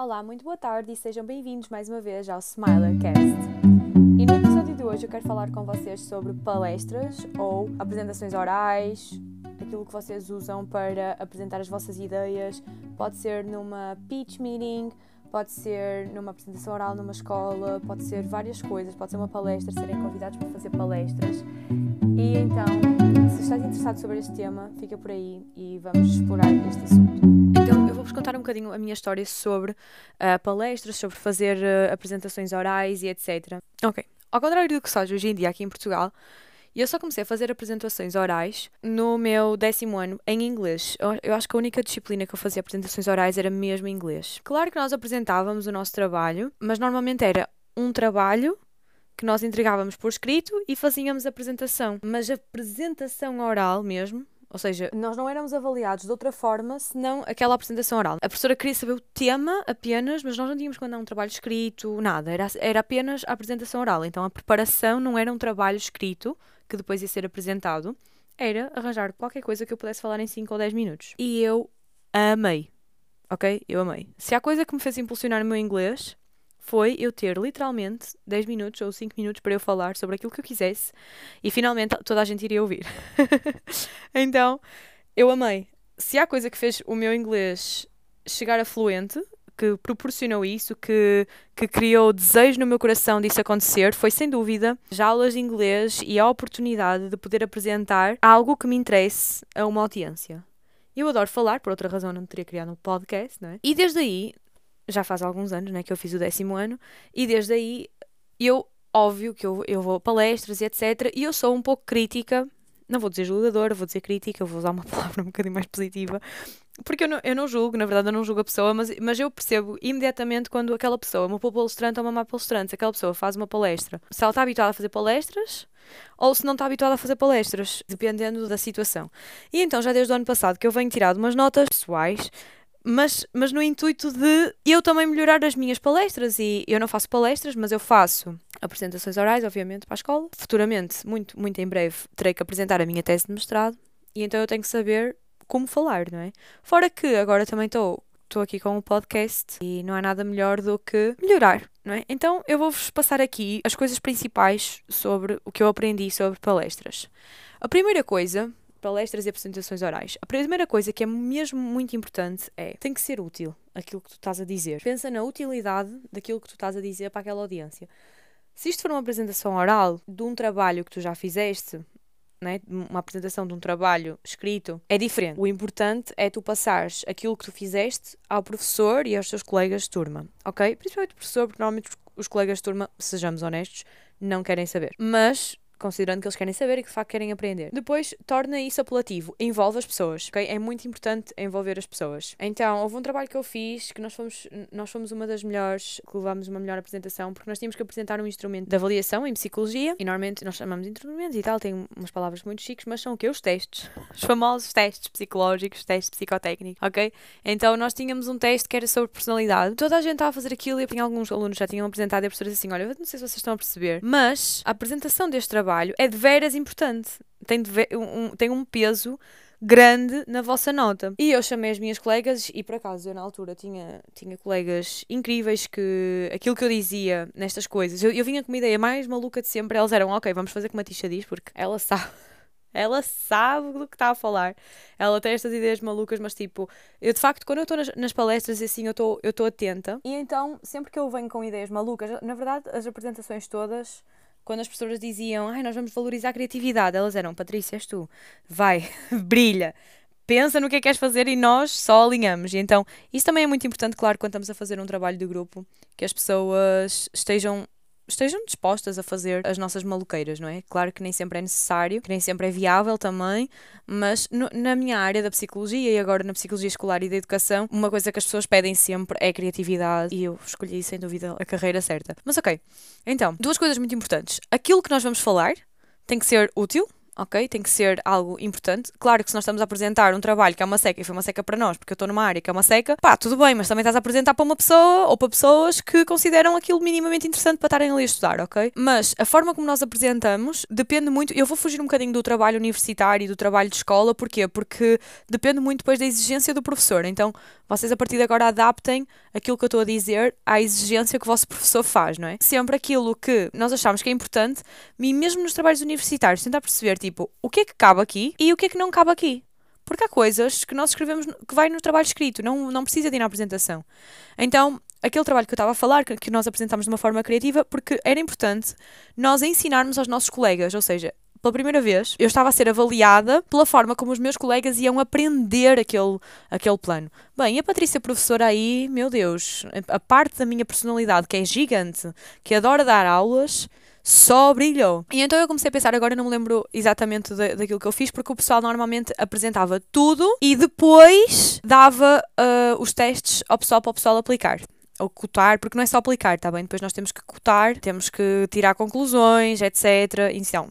Olá, muito boa tarde e sejam bem-vindos mais uma vez ao Smilercast. E no episódio de hoje eu quero falar com vocês sobre palestras ou apresentações orais, aquilo que vocês usam para apresentar as vossas ideias. Pode ser numa pitch meeting, pode ser numa apresentação oral numa escola, pode ser várias coisas, pode ser uma palestra, serem convidados para fazer palestras. E então, se estás interessado sobre este tema, fica por aí e vamos explorar este assunto. Então, eu vou-vos contar um bocadinho a minha história sobre uh, palestras, sobre fazer uh, apresentações orais e etc. Ok. Ao contrário do que se hoje em dia aqui em Portugal, eu só comecei a fazer apresentações orais no meu décimo ano em inglês. Eu, acho que a única disciplina que eu fazia apresentações orais era mesmo inglês. Claro que nós apresentávamos o nosso trabalho, mas normalmente era um trabalho que nós entregávamos por escrito e fazíamos apresentação. Mas a apresentação oral mesmo, ou seja, nós não éramos avaliados de outra forma senão aquela apresentação oral. A professora queria saber o tema apenas, mas nós não tínhamos que mandar um trabalho escrito, nada. Era, era apenas a apresentação oral. Então a preparação não era um trabalho escrito que depois ia ser apresentado, era arranjar qualquer coisa que eu pudesse falar em 5 ou 10 minutos. E eu amei. Ok? Eu amei. Se há coisa que me fez impulsionar o meu inglês foi eu ter literalmente 10 minutos ou 5 minutos para eu falar sobre aquilo que eu quisesse e finalmente toda a gente iria ouvir. então, eu amei. Se há coisa que fez o meu inglês chegar a fluente, que proporcionou isso, que, que criou desejo no meu coração disso acontecer, foi sem dúvida as aulas de inglês e a oportunidade de poder apresentar algo que me interesse a uma audiência. Eu adoro falar, por outra razão não teria criado um podcast, não é? E desde aí já faz alguns anos né, que eu fiz o décimo ano, e desde aí eu, óbvio que eu, eu vou a palestras e etc. E eu sou um pouco crítica, não vou dizer julgadora, vou dizer crítica, vou usar uma palavra um bocadinho mais positiva, porque eu não, eu não julgo, na verdade eu não julgo a pessoa, mas, mas eu percebo imediatamente quando aquela pessoa, uma boa palestrante ou uma má palestrante, se aquela pessoa faz uma palestra, se ela está habituada a fazer palestras ou se não está habituada a fazer palestras, dependendo da situação. E então, já desde o ano passado que eu venho tirado umas notas pessoais mas, mas no intuito de eu também melhorar as minhas palestras. E eu não faço palestras, mas eu faço apresentações orais, obviamente, para a escola. Futuramente, muito, muito em breve, terei que apresentar a minha tese de mestrado e então eu tenho que saber como falar, não é? Fora que agora também estou estou aqui com o um podcast e não há nada melhor do que melhorar, não é? Então eu vou-vos passar aqui as coisas principais sobre o que eu aprendi sobre palestras. A primeira coisa palestras e apresentações orais. A primeira coisa que é mesmo muito importante é tem que ser útil aquilo que tu estás a dizer. Pensa na utilidade daquilo que tu estás a dizer para aquela audiência. Se isto for uma apresentação oral de um trabalho que tu já fizeste, né, uma apresentação de um trabalho escrito, é diferente. O importante é tu passares aquilo que tu fizeste ao professor e aos teus colegas de turma, ok? Principalmente o professor, porque normalmente os colegas de turma, sejamos honestos, não querem saber. Mas considerando que eles querem saber e que de facto querem aprender. Depois, torna isso apelativo, envolve as pessoas, ok? É muito importante envolver as pessoas. Então, houve um trabalho que eu fiz que nós fomos, nós fomos uma das melhores, que levámos uma melhor apresentação, porque nós tínhamos que apresentar um instrumento de avaliação em psicologia, e normalmente nós chamamos de instrumentos e tal, tem umas palavras muito chiques, mas são o quê? Os testes. Os famosos testes psicológicos, testes psicotécnicos, ok? Então, nós tínhamos um teste que era sobre personalidade. Toda a gente estava a fazer aquilo e alguns alunos já tinham apresentado e a professora disse assim, olha, não sei se vocês estão a perceber, mas a apresentação deste trabalho trabalho é de veras importante. Tem, de ver, um, tem um peso grande na vossa nota. E eu chamei as minhas colegas, e por acaso eu na altura tinha, tinha colegas incríveis que aquilo que eu dizia nestas coisas, eu, eu vinha com uma ideia mais maluca de sempre. Elas eram, ok, vamos fazer como a Tisha diz, porque ela sabe. Ela sabe do que está a falar. Ela tem estas ideias malucas, mas tipo, eu de facto, quando eu estou nas, nas, palestras e assim, eu estou atenta. E então, sempre que eu venho com ideias malucas, na verdade, as apresentações todas quando as pessoas diziam, ai, nós vamos valorizar a criatividade, elas eram, Patrícia, és tu, vai, brilha, pensa no que é que queres fazer e nós só alinhamos. E então, isso também é muito importante, claro, quando estamos a fazer um trabalho de grupo, que as pessoas estejam estejam dispostas a fazer as nossas maluqueiras, não é? Claro que nem sempre é necessário, que nem sempre é viável também, mas no, na minha área da psicologia e agora na psicologia escolar e da educação, uma coisa que as pessoas pedem sempre é criatividade e eu escolhi sem dúvida a carreira certa. Mas ok, então, duas coisas muito importantes. Aquilo que nós vamos falar tem que ser útil, ok? Tem que ser algo importante. Claro que se nós estamos a apresentar um trabalho que é uma seca e foi uma seca para nós, porque eu estou numa área que é uma seca, pá, tudo bem, mas também estás a apresentar para uma pessoa ou para pessoas que consideram aquilo minimamente interessante para estarem ali a estudar, ok? Mas a forma como nós apresentamos depende muito. Eu vou fugir um bocadinho do trabalho universitário e do trabalho de escola, porquê? Porque depende muito depois da exigência do professor. Então, vocês a partir de agora adaptem aquilo que eu estou a dizer à exigência que o vosso professor faz, não é? Sempre aquilo que nós achamos que é importante, e mesmo nos trabalhos universitários, tentar perceber, tipo, o que é que cabe aqui e o que é que não cabe aqui. Porque há coisas que nós escrevemos que vai no trabalho escrito, não, não precisa de ir na apresentação. Então, aquele trabalho que eu estava a falar, que nós apresentámos de uma forma criativa, porque era importante nós ensinarmos aos nossos colegas, ou seja, pela primeira vez, eu estava a ser avaliada pela forma como os meus colegas iam aprender aquele, aquele plano. Bem, a Patrícia professora aí, meu Deus, a parte da minha personalidade que é gigante, que adora dar aulas, só brilhou. E então eu comecei a pensar, agora não me lembro exatamente de, daquilo que eu fiz, porque o pessoal normalmente apresentava tudo e depois dava uh, os testes ao pessoal para o pessoal aplicar ou cotar, porque não é só aplicar, tá bem? Depois nós temos que cotar, temos que tirar conclusões, etc. Então,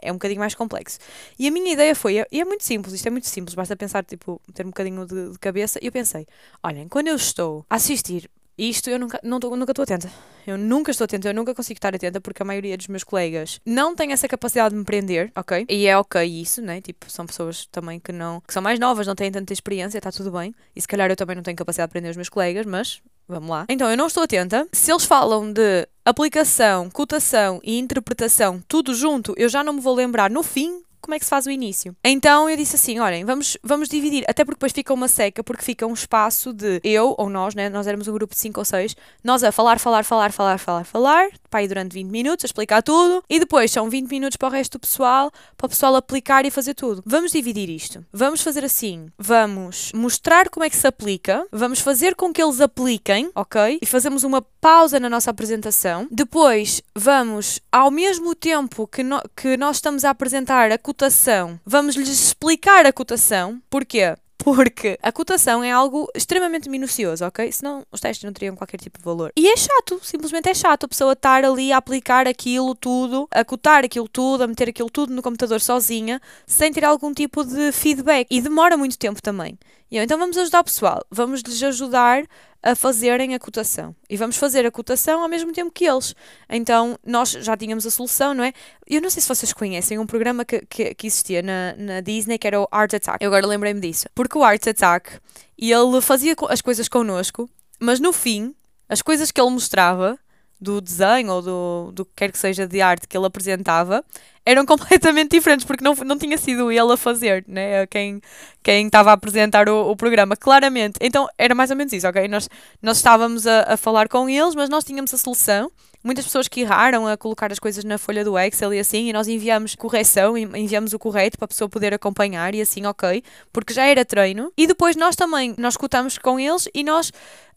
é um bocadinho mais complexo. E a minha ideia foi, e é muito simples, isto é muito simples, basta pensar, tipo, ter um bocadinho de, de cabeça. E eu pensei, olhem, quando eu estou a assistir isto eu nunca, não nunca estou atenta. Eu nunca estou atenta, eu nunca consigo estar atenta porque a maioria dos meus colegas não tem essa capacidade de me prender, ok? E é ok isso, né? Tipo, são pessoas também que não, que são mais novas, não têm tanta experiência, está tudo bem. E se calhar eu também não tenho capacidade de prender os meus colegas, mas Vamos lá. Então, eu não estou atenta. Se eles falam de aplicação, cotação e interpretação tudo junto, eu já não me vou lembrar no fim como é que se faz o início. Então eu disse assim: olhem, vamos, vamos dividir, até porque depois fica uma seca, porque fica um espaço de eu ou nós, né? Nós éramos um grupo de 5 ou 6, nós a falar, falar, falar, falar, falar, falar, aí durante 20 minutos, a explicar tudo, e depois são 20 minutos para o resto do pessoal, para o pessoal aplicar e fazer tudo. Vamos dividir isto. Vamos fazer assim: vamos mostrar como é que se aplica, vamos fazer com que eles apliquem, ok? E fazemos uma pausa na nossa apresentação. Depois vamos, ao mesmo tempo que, no, que nós estamos a apresentar a cotação, vamos-lhes explicar a cotação. Porquê? Porque a cotação é algo extremamente minucioso, ok? Senão os testes não teriam qualquer tipo de valor. E é chato, simplesmente é chato a pessoa estar ali a aplicar aquilo tudo, a cotar aquilo tudo, a meter aquilo tudo no computador sozinha, sem ter algum tipo de feedback. E demora muito tempo também. E eu, então vamos ajudar o pessoal, vamos lhes ajudar a fazerem a cotação. E vamos fazer a cotação ao mesmo tempo que eles. Então, nós já tínhamos a solução, não é? Eu não sei se vocês conhecem um programa que, que, que existia na, na Disney que era o Art Attack. Eu agora lembrei-me disso. Porque o Art Attack, ele fazia as coisas connosco, mas no fim, as coisas que ele mostrava do desenho ou do, do que quer que seja de arte que ele apresentava eram completamente diferentes, porque não, não tinha sido ele a fazer, né? Quem, quem estava a apresentar o, o programa, claramente. Então era mais ou menos isso, ok? Nós, nós estávamos a, a falar com eles, mas nós tínhamos a solução. Muitas pessoas que erraram a colocar as coisas na folha do Excel e assim, e nós enviamos correção, enviamos o correto para a pessoa poder acompanhar e assim, ok, porque já era treino. E depois nós também, nós cotamos com eles e nós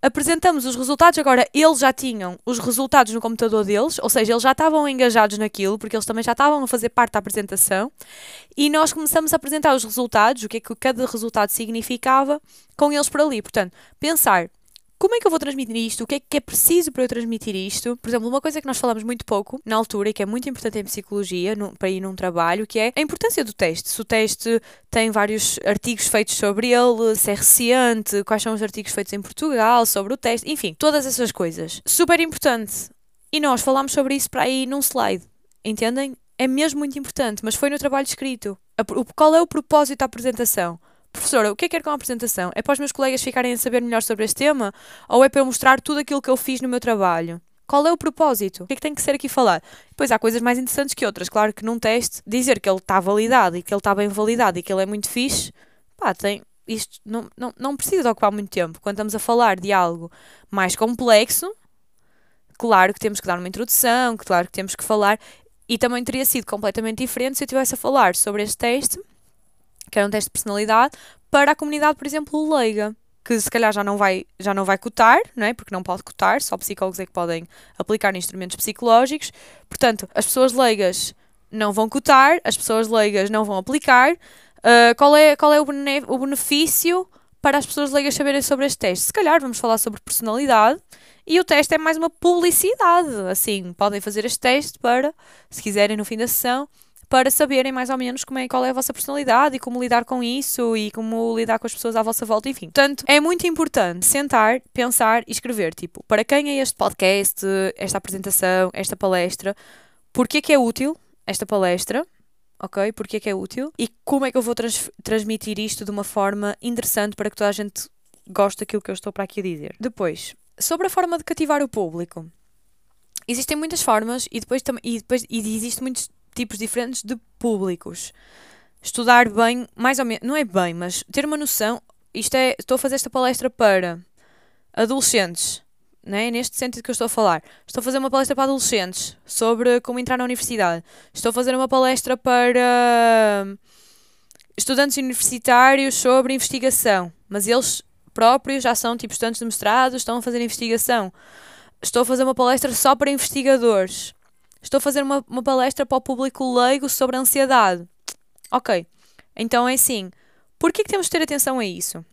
apresentamos os resultados. Agora, eles já tinham os resultados no computador deles, ou seja, eles já estavam engajados naquilo, porque eles também já estavam a fazer parte da apresentação. E nós começamos a apresentar os resultados, o que é que cada resultado significava, com eles por ali. Portanto, pensar como é que eu vou transmitir isto? O que é que é preciso para eu transmitir isto? Por exemplo, uma coisa que nós falamos muito pouco na altura e que é muito importante em psicologia, no, para ir num trabalho, que é a importância do teste. Se o teste tem vários artigos feitos sobre ele, se é recente, quais são os artigos feitos em Portugal sobre o teste, enfim, todas essas coisas. Super importante. E nós falámos sobre isso para aí num slide. Entendem? É mesmo muito importante, mas foi no trabalho escrito. Qual é o propósito da apresentação? Professora, o que é que quer com a apresentação? É para os meus colegas ficarem a saber melhor sobre este tema? Ou é para eu mostrar tudo aquilo que eu fiz no meu trabalho? Qual é o propósito? O que é que tem que ser aqui falado? Pois há coisas mais interessantes que outras. Claro que num teste, dizer que ele está validado e que ele está bem validado e que ele é muito fixe, pá, tem, isto não, não, não precisa ocupar muito tempo. Quando estamos a falar de algo mais complexo, claro que temos que dar uma introdução, claro que temos que falar, e também teria sido completamente diferente se eu estivesse a falar sobre este teste que era um teste de personalidade, para a comunidade, por exemplo, leiga, que se calhar já não vai, já não vai cotar, não é? porque não pode cotar, só psicólogos é que podem aplicar instrumentos psicológicos. Portanto, as pessoas leigas não vão cotar, as pessoas leigas não vão aplicar. Uh, qual é, qual é o, o benefício para as pessoas leigas saberem sobre este teste? Se calhar vamos falar sobre personalidade e o teste é mais uma publicidade. Assim, podem fazer este teste para, se quiserem no fim da sessão, para saberem mais ou menos como é, qual é a vossa personalidade e como lidar com isso e como lidar com as pessoas à vossa volta, enfim. Portanto, é muito importante sentar, pensar e escrever, tipo, para quem é este podcast, esta apresentação, esta palestra, porquê que é útil esta palestra, ok? Porquê que é útil e como é que eu vou trans transmitir isto de uma forma interessante para que toda a gente goste daquilo que eu estou para aqui dizer. Depois, sobre a forma de cativar o público. Existem muitas formas e depois, e depois e existem muitos tipos diferentes de públicos. Estudar bem, mais ou menos, não é bem, mas ter uma noção. Isto é, estou a fazer esta palestra para adolescentes, né? neste sentido que eu estou a falar. Estou a fazer uma palestra para adolescentes sobre como entrar na universidade. Estou a fazer uma palestra para estudantes universitários sobre investigação, mas eles próprios já são tipo estudantes de mestrado, estão a fazer investigação. Estou a fazer uma palestra só para investigadores. Estou a fazer uma, uma palestra para o público leigo sobre ansiedade. Ok. Então é assim. Por que temos de ter atenção a isso?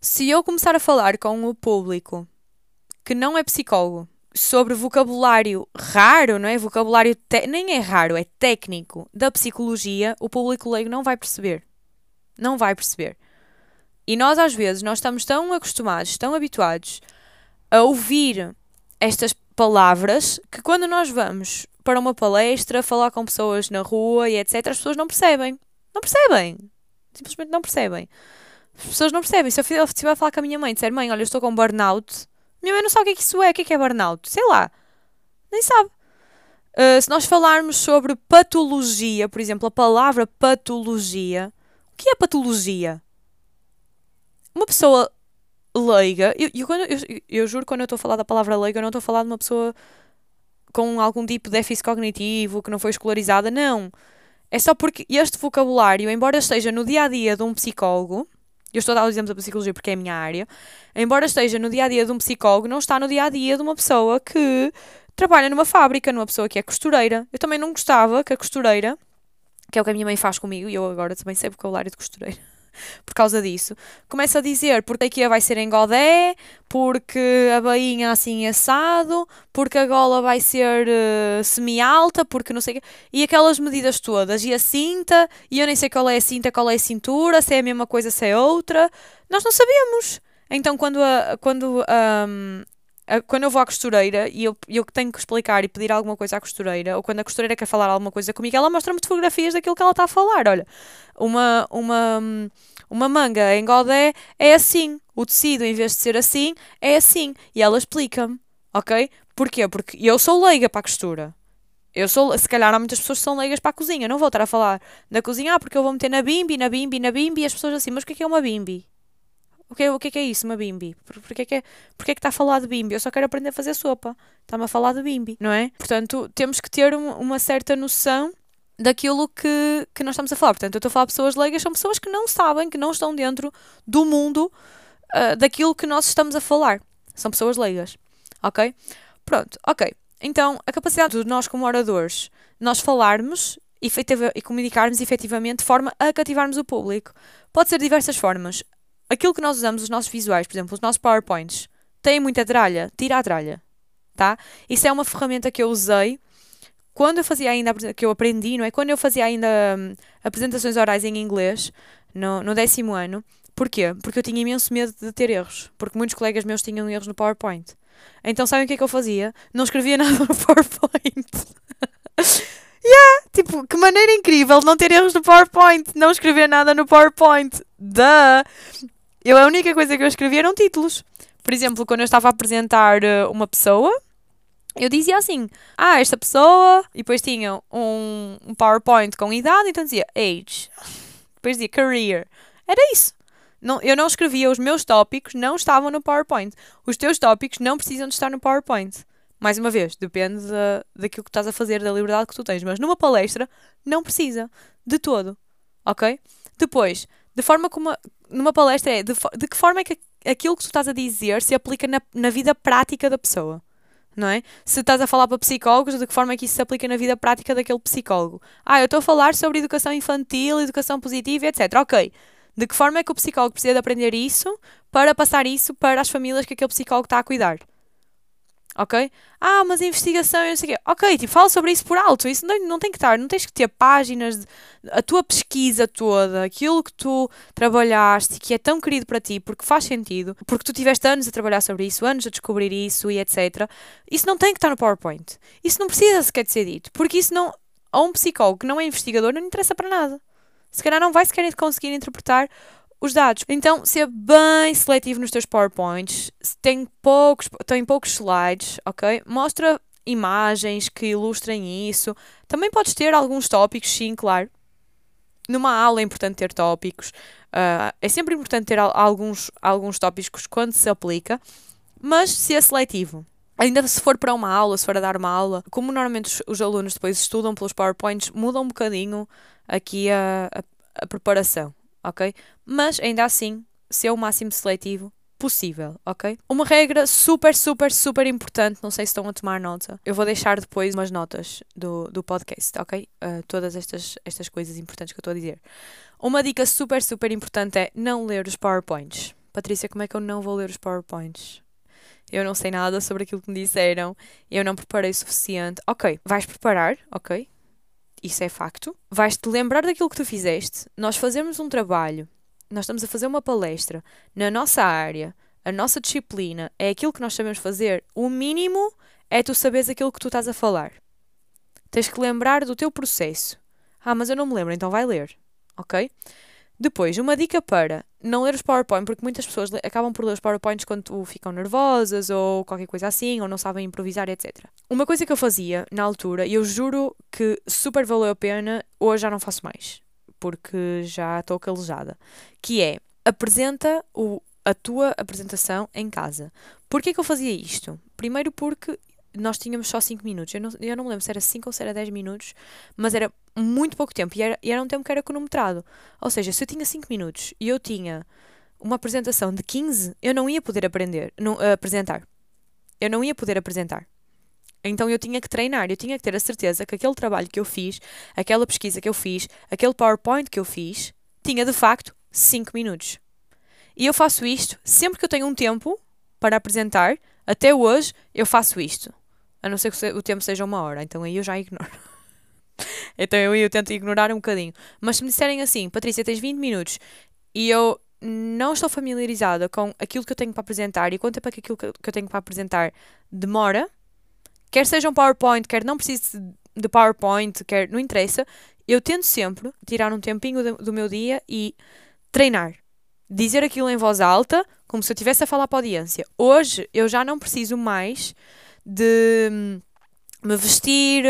Se eu começar a falar com o público que não é psicólogo sobre vocabulário raro, não é? Vocabulário nem é raro, é técnico da psicologia, o público leigo não vai perceber. Não vai perceber. E nós às vezes nós estamos tão acostumados, tão habituados a ouvir estas palavras que quando nós vamos para uma palestra, falar com pessoas na rua e etc, as pessoas não percebem. Não percebem. Simplesmente não percebem. As pessoas não percebem. Se eu estiver a falar com a minha mãe e disser, mãe, olha, eu estou com burnout, minha mãe não sabe o que é que isso é, o que é que é burnout. Sei lá. Nem sabe. Uh, se nós falarmos sobre patologia, por exemplo, a palavra patologia, o que é patologia? Uma pessoa leiga. Eu, eu, eu, eu juro quando eu estou a falar da palavra leiga, eu não estou a falar de uma pessoa com algum tipo de déficit cognitivo, que não foi escolarizada, não. É só porque este vocabulário, embora esteja no dia a dia de um psicólogo, eu estou a dar o exemplo da psicologia porque é a minha área, embora esteja no dia a dia de um psicólogo, não está no dia a dia de uma pessoa que trabalha numa fábrica, numa pessoa que é costureira. Eu também não gostava que a costureira, que é o que a minha mãe faz comigo, e eu agora também sei vocabulário de costureira por causa disso. Começa a dizer porque a IKEA vai ser em godé, porque a bainha assim assado, porque a gola vai ser uh, semi-alta, porque não sei o quê. E aquelas medidas todas. E a cinta, e eu nem sei qual é a cinta, qual é a cintura, se é a mesma coisa, se é outra. Nós não sabemos. Então, quando, a, quando um, quando eu vou à costureira e eu, eu tenho que explicar e pedir alguma coisa à costureira, ou quando a costureira quer falar alguma coisa comigo, ela mostra-me fotografias daquilo que ela está a falar. Olha, uma, uma, uma manga em godé é assim, o tecido, em vez de ser assim, é assim. E ela explica-me, ok? Porquê? Porque eu sou leiga para a costura. Eu sou, se calhar há muitas pessoas que são leigas para a cozinha. Não vou estar a falar da cozinha, ah, porque eu vou meter na bimbi, na bimbi, na bimbi, e as pessoas assim, mas o que é, que é uma bimbi? O que, o que é que é isso, uma bimbi? Por, porquê, que é, porquê que está a falar de bimbi? Eu só quero aprender a fazer sopa. Está-me a falar de bimbi, não é? Portanto, temos que ter uma, uma certa noção daquilo que, que nós estamos a falar. Portanto, eu estou a falar de pessoas leigas, são pessoas que não sabem, que não estão dentro do mundo uh, daquilo que nós estamos a falar. São pessoas leigas, ok? Pronto, ok. Então, a capacidade de nós, como oradores, nós falarmos e comunicarmos efetivamente de forma a cativarmos o público. Pode ser de diversas formas aquilo que nós usamos, os nossos visuais, por exemplo, os nossos PowerPoints, têm muita tralha, tira a tralha, tá? Isso é uma ferramenta que eu usei quando eu fazia ainda, que eu aprendi, não é? Quando eu fazia ainda hum, apresentações orais em inglês, no, no décimo ano. Porquê? Porque eu tinha imenso medo de ter erros. Porque muitos colegas meus tinham erros no PowerPoint. Então, sabem o que é que eu fazia? Não escrevia nada no PowerPoint. yeah! Tipo, que maneira incrível não ter erros no PowerPoint. Não escrever nada no PowerPoint. Duh! Eu, a única coisa que eu escrevia eram títulos. Por exemplo, quando eu estava a apresentar eh, uma pessoa, eu dizia assim: Ah, esta pessoa. E depois tinha um, um PowerPoint com idade, então dizia age. Depois dizia career. Era isso. Não, eu não escrevia os meus tópicos, não estavam no PowerPoint. Os teus tópicos não precisam de estar no PowerPoint. Mais uma vez, depende da, daquilo que estás a fazer, da liberdade que tu tens. Mas numa palestra, não precisa. De todo. Ok? Depois, de forma como. Numa palestra é de, de que forma é que aquilo que tu estás a dizer se aplica na, na vida prática da pessoa. Não é? Se estás a falar para psicólogos, de que forma é que isso se aplica na vida prática daquele psicólogo? Ah, eu estou a falar sobre educação infantil, educação positiva, etc. Ok. De que forma é que o psicólogo precisa de aprender isso para passar isso para as famílias que aquele psicólogo está a cuidar? Ok? Ah, mas investigação e não sei o quê. Ok, tipo, fala sobre isso por alto. Isso não, não tem que estar, não tens que ter páginas, de, a tua pesquisa toda, aquilo que tu trabalhaste, que é tão querido para ti, porque faz sentido, porque tu tiveste anos a trabalhar sobre isso, anos a descobrir isso e etc. Isso não tem que estar no PowerPoint. Isso não precisa sequer de ser dito, porque isso não. A um psicólogo que não é investigador não interessa para nada. Se calhar não vai sequer conseguir interpretar os dados. Então, ser bem seletivo nos teus PowerPoints. Tem poucos, tem poucos slides, ok? Mostra imagens que ilustrem isso. Também podes ter alguns tópicos, sim, claro. Numa aula é importante ter tópicos. Uh, é sempre importante ter alguns, alguns tópicos quando se aplica, mas ser seletivo. Ainda se for para uma aula, se for a dar uma aula, como normalmente os, os alunos depois estudam pelos PowerPoints, muda um bocadinho aqui a, a, a preparação ok? Mas ainda assim, ser o máximo seletivo possível, ok? Uma regra super, super, super importante, não sei se estão a tomar nota, eu vou deixar depois umas notas do, do podcast, ok? Uh, todas estas, estas coisas importantes que eu estou a dizer. Uma dica super, super importante é não ler os PowerPoints. Patrícia, como é que eu não vou ler os PowerPoints? Eu não sei nada sobre aquilo que me disseram, eu não preparei o suficiente. Ok, vais preparar, ok? isso é facto. Vais-te lembrar daquilo que tu fizeste. Nós fazemos um trabalho, nós estamos a fazer uma palestra na nossa área, a nossa disciplina é aquilo que nós sabemos fazer. O mínimo é tu saberes aquilo que tu estás a falar. Tens que lembrar do teu processo. Ah, mas eu não me lembro, então vai ler. Ok? Depois, uma dica para não ler os PowerPoint, porque muitas pessoas acabam por ler os PowerPoints quando ficam nervosas ou qualquer coisa assim, ou não sabem improvisar, etc. Uma coisa que eu fazia na altura, e eu juro que super valeu a pena, hoje já não faço mais, porque já estou calejada, que é apresenta o, a tua apresentação em casa. Porquê que eu fazia isto? Primeiro porque nós tínhamos só 5 minutos. Eu não, eu não me lembro se era 5 ou se era 10 minutos, mas era muito pouco tempo e era, e era um tempo que era cronometrado. Ou seja, se eu tinha 5 minutos e eu tinha uma apresentação de 15, eu não ia poder aprender, não, uh, apresentar. Eu não ia poder apresentar. Então eu tinha que treinar, eu tinha que ter a certeza que aquele trabalho que eu fiz, aquela pesquisa que eu fiz, aquele PowerPoint que eu fiz, tinha de facto 5 minutos. E eu faço isto sempre que eu tenho um tempo para apresentar. Até hoje eu faço isto. A não ser que o tempo seja uma hora, então aí eu já ignoro. então eu, eu tento ignorar um bocadinho. Mas se me disserem assim, Patrícia, tens 20 minutos e eu não estou familiarizada com aquilo que eu tenho para apresentar e quanto tempo é que aquilo que eu tenho para apresentar demora, quer seja um PowerPoint, quer não precise de PowerPoint, quer não interessa, eu tento sempre tirar um tempinho do, meu dia e treinar. Dizer aquilo em voz alta, como se eu estivesse a falar para a audiência. Hoje eu já não preciso mais de hum, me vestir,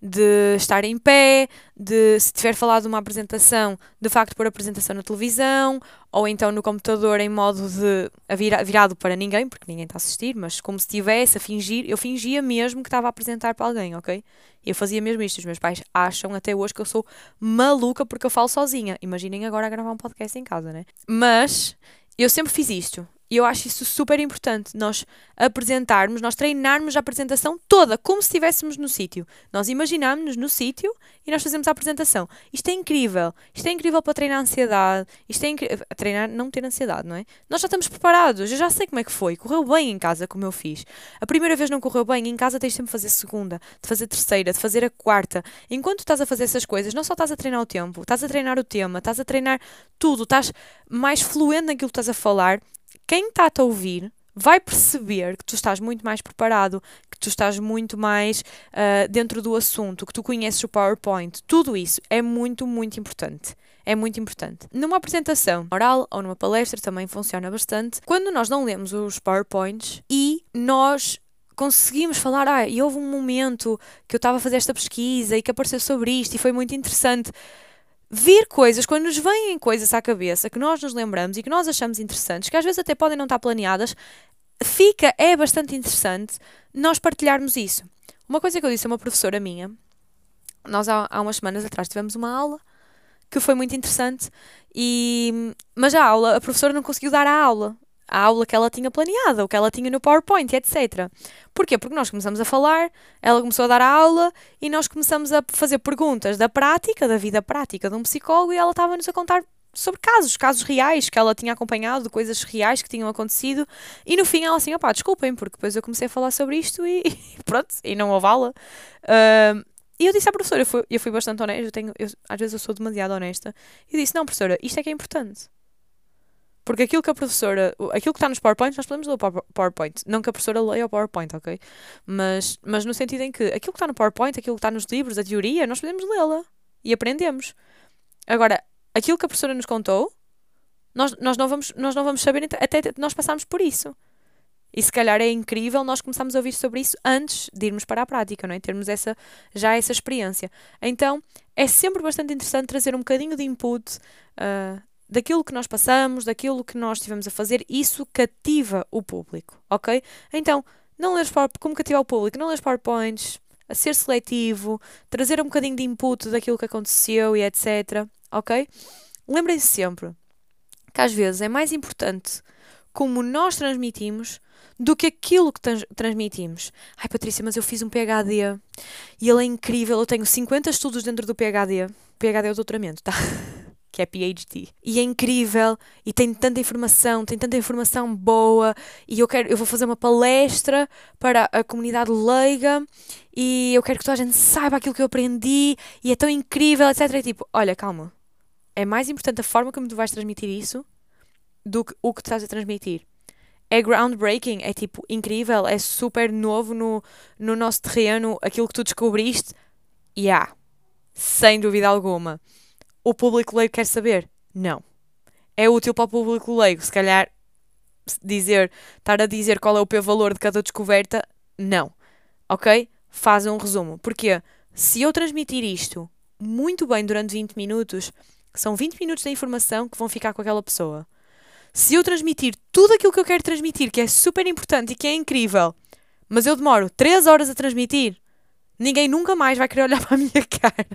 de estar em pé, de se tiver falado uma apresentação, de facto pôr a apresentação na televisão, ou então no computador em modo de virado para ninguém, porque ninguém está a assistir, mas como se estivesse a fingir, eu fingia mesmo que estava a apresentar para alguém, ok? Eu fazia mesmo isto. Os meus pais acham até hoje que eu sou maluca porque eu falo sozinha. Imaginem agora a gravar um podcast em casa, né? Mas eu sempre fiz isto. E eu acho isso super importante, nós apresentarmos, nós treinarmos a apresentação toda, como se estivéssemos no sítio. Nós imaginamos-nos no sítio e nós fazemos a apresentação. Isto é incrível. Isto é incrível para treinar a ansiedade. Isto é incrível. Treinar, não ter ansiedade, não é? Nós já estamos preparados. Eu já sei como é que foi. Correu bem em casa, como eu fiz. A primeira vez não correu bem. Em casa tens sempre de fazer segunda, de fazer terceira, de fazer a quarta. Enquanto estás a fazer essas coisas, não só estás a treinar o tempo, estás a treinar o tema, estás a treinar tudo, estás mais fluente naquilo que estás a falar quem está-te a ouvir vai perceber que tu estás muito mais preparado, que tu estás muito mais uh, dentro do assunto, que tu conheces o PowerPoint. Tudo isso é muito, muito importante. É muito importante. Numa apresentação oral ou numa palestra também funciona bastante. Quando nós não lemos os PowerPoints e nós conseguimos falar, ah, e houve um momento que eu estava a fazer esta pesquisa e que apareceu sobre isto e foi muito interessante vir coisas, quando nos vêm coisas à cabeça que nós nos lembramos e que nós achamos interessantes, que às vezes até podem não estar planeadas, fica, é bastante interessante nós partilharmos isso. Uma coisa que eu disse a uma professora minha, nós há, há umas semanas atrás tivemos uma aula que foi muito interessante, e, mas a aula, a professora não conseguiu dar a aula a aula que ela tinha planeada, o que ela tinha no PowerPoint, etc. Porquê? Porque nós começamos a falar, ela começou a dar a aula e nós começamos a fazer perguntas da prática, da vida prática de um psicólogo e ela estava-nos a contar sobre casos, casos reais que ela tinha acompanhado, coisas reais que tinham acontecido, e no fim ela assim, opá, desculpem, porque depois eu comecei a falar sobre isto e, e pronto, e não houve aula. Uh, e eu disse à professora, eu fui, eu fui bastante honesta, eu tenho, eu, às vezes eu sou demasiado honesta, e disse, não professora, isto é que é importante. Porque aquilo que a professora, aquilo que está nos PowerPoints, nós podemos ler o PowerPoint. Não que a professora leia o PowerPoint, ok? Mas, mas no sentido em que aquilo que está no PowerPoint, aquilo que está nos livros, a teoria, nós podemos lê-la e aprendemos. Agora, aquilo que a professora nos contou, nós, nós, não, vamos, nós não vamos saber até nós passarmos por isso. E se calhar é incrível nós começarmos a ouvir sobre isso antes de irmos para a prática, não é? Termos essa, já essa experiência. Então, é sempre bastante interessante trazer um bocadinho de input uh, daquilo que nós passamos, daquilo que nós estivemos a fazer. Isso cativa o público, ok? Então, não ler como cativar o público? Não ler PowerPoints, a ser seletivo, trazer um bocadinho de input daquilo que aconteceu e etc. Ok? Lembrem-se sempre que às vezes é mais importante como nós transmitimos do que aquilo que trans transmitimos. Ai Patrícia, mas eu fiz um PHD e ele é incrível, eu tenho 50 estudos dentro do PHD. PHD é o doutoramento, tá? que é PhD. E é incrível e tem tanta informação, tem tanta informação boa e eu quero, eu vou fazer uma palestra para a comunidade leiga e eu quero que toda a gente saiba aquilo que eu aprendi e é tão incrível, etc. E tipo, olha, calma. É mais importante a forma como tu vais transmitir isso do que o que tu estás a transmitir. É groundbreaking, é tipo incrível, é super novo no, no nosso terreno, aquilo que tu descobriste. E yeah, sem dúvida alguma o público leigo quer saber? Não. É útil para o público leigo, se calhar, dizer, estar a dizer qual é o P-valor de cada descoberta? Não. Ok? Faz um resumo. Porque se eu transmitir isto muito bem durante 20 minutos, são 20 minutos de informação que vão ficar com aquela pessoa. Se eu transmitir tudo aquilo que eu quero transmitir, que é super importante e que é incrível, mas eu demoro 3 horas a transmitir, ninguém nunca mais vai querer olhar para a minha cara.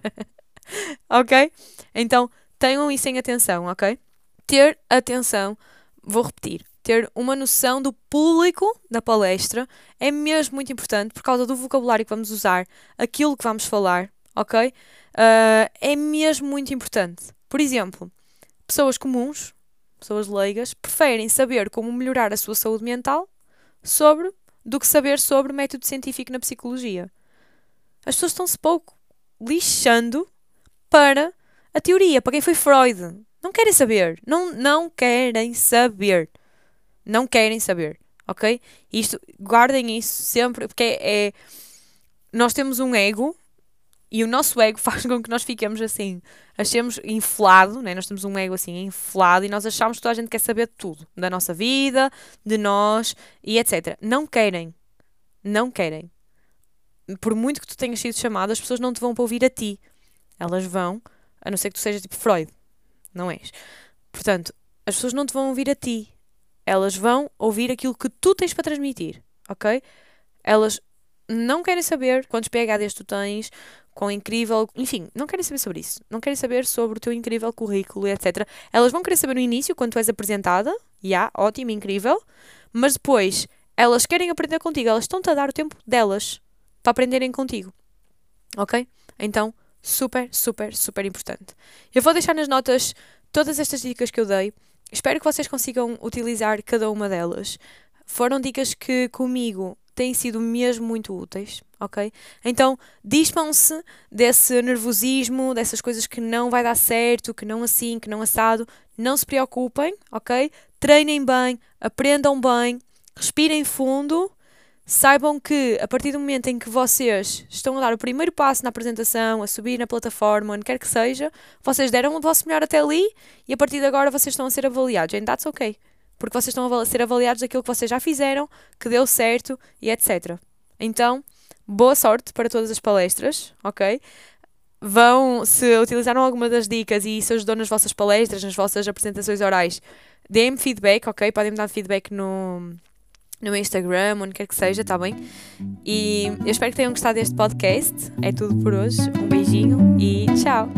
ok? Então tenham isso em atenção, ok? Ter atenção, vou repetir, ter uma noção do público da palestra é mesmo muito importante por causa do vocabulário que vamos usar, aquilo que vamos falar, ok? Uh, é mesmo muito importante. Por exemplo, pessoas comuns, pessoas leigas, preferem saber como melhorar a sua saúde mental sobre do que saber sobre método científico na psicologia. As pessoas estão-se pouco lixando para a teoria, para quem foi Freud. Não querem saber. Não, não querem saber. Não querem saber. Ok? Isto, guardem isso sempre, porque é, é nós temos um ego e o nosso ego faz com que nós fiquemos assim, achemos inflado, né? nós temos um ego assim inflado e nós achamos que toda a gente quer saber tudo da nossa vida, de nós e etc. Não querem. Não querem. Por muito que tu tenhas sido chamado, as pessoas não te vão para ouvir a ti. Elas vão, a não ser que tu sejas tipo Freud, não és? Portanto, as pessoas não te vão ouvir a ti. Elas vão ouvir aquilo que tu tens para transmitir, ok? Elas não querem saber quantos PHDs tu tens, quão incrível. Enfim, não querem saber sobre isso. Não querem saber sobre o teu incrível currículo, etc. Elas vão querer saber no início, quando tu és apresentada. Já, yeah, ótimo, incrível. Mas depois, elas querem aprender contigo. Elas estão-te a dar o tempo delas para aprenderem contigo. Ok? Então, super, super, super importante. Eu vou deixar nas notas todas estas dicas que eu dei. Espero que vocês consigam utilizar cada uma delas. Foram dicas que comigo têm sido mesmo muito úteis, ok? Então, dispam-se desse nervosismo, dessas coisas que não vai dar certo, que não assim, que não assado. Não se preocupem, ok? Treinem bem, aprendam bem, respirem fundo saibam que a partir do momento em que vocês estão a dar o primeiro passo na apresentação, a subir na plataforma, onde quer que seja, vocês deram o vosso melhor até ali e a partir de agora vocês estão a ser avaliados. And that's ok. Porque vocês estão a ser avaliados daquilo que vocês já fizeram, que deu certo e etc. Então, boa sorte para todas as palestras, ok? Vão, se utilizaram alguma das dicas e isso ajudou nas vossas palestras, nas vossas apresentações orais, deem-me feedback, ok? Podem-me dar feedback no, no meu Instagram, onde quer que seja, tá bem? E eu espero que tenham gostado deste podcast. É tudo por hoje. Um beijinho e tchau!